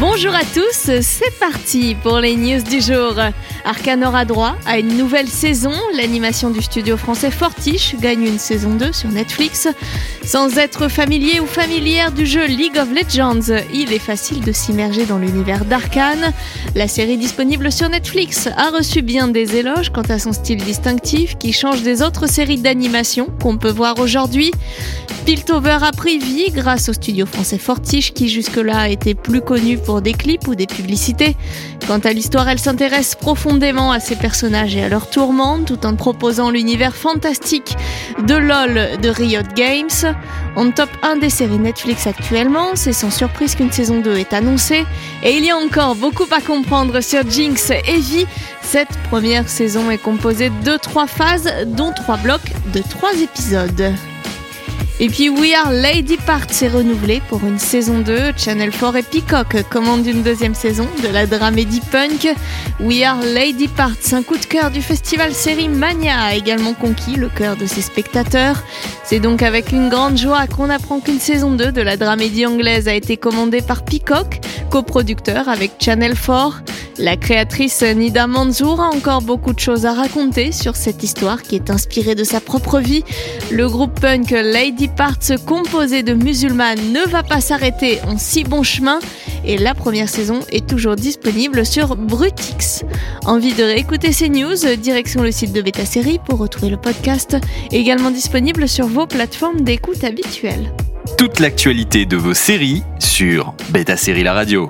Bonjour à tous, c'est parti pour les news du jour. Arcane aura droit à une nouvelle saison. L'animation du studio français Fortiche gagne une saison 2 sur Netflix. Sans être familier ou familière du jeu League of Legends, il est facile de s'immerger dans l'univers d'Arcane. La série disponible sur Netflix a reçu bien des éloges quant à son style distinctif qui change des autres séries d'animation qu'on peut voir aujourd'hui. Piltover a pris vie grâce au studio français Fortiche qui jusque-là était plus connu des clips ou des publicités. Quant à l'histoire, elle s'intéresse profondément à ses personnages et à leurs tourments tout en proposant l'univers fantastique de LOL de Riot Games. On top 1 des séries Netflix actuellement, c'est sans surprise qu'une saison 2 est annoncée et il y a encore beaucoup à comprendre sur Jinx et Vi. Cette première saison est composée de trois phases dont trois blocs de trois épisodes. Et puis We Are Lady Part s'est renouvelé pour une saison 2. Channel 4 et Peacock commandent une deuxième saison de la dramédie punk. We Are Lady Parts, un coup de cœur du festival série Mania, a également conquis le cœur de ses spectateurs. C'est donc avec une grande joie qu'on apprend qu'une saison 2 de la dramédie anglaise a été commandée par Peacock, coproducteur avec Channel 4. La créatrice Nida Manzour a encore beaucoup de choses à raconter sur cette histoire qui est inspirée de sa propre vie. Le groupe punk Lady Parts, composé de musulmanes, ne va pas s'arrêter en si bon chemin et la première saison est toujours disponible sur Brutix. Envie de réécouter ces news Direction le site de Beta Série pour retrouver le podcast, également disponible sur vos plateformes d'écoute habituelles. Toute l'actualité de vos séries sur Beta Série La Radio.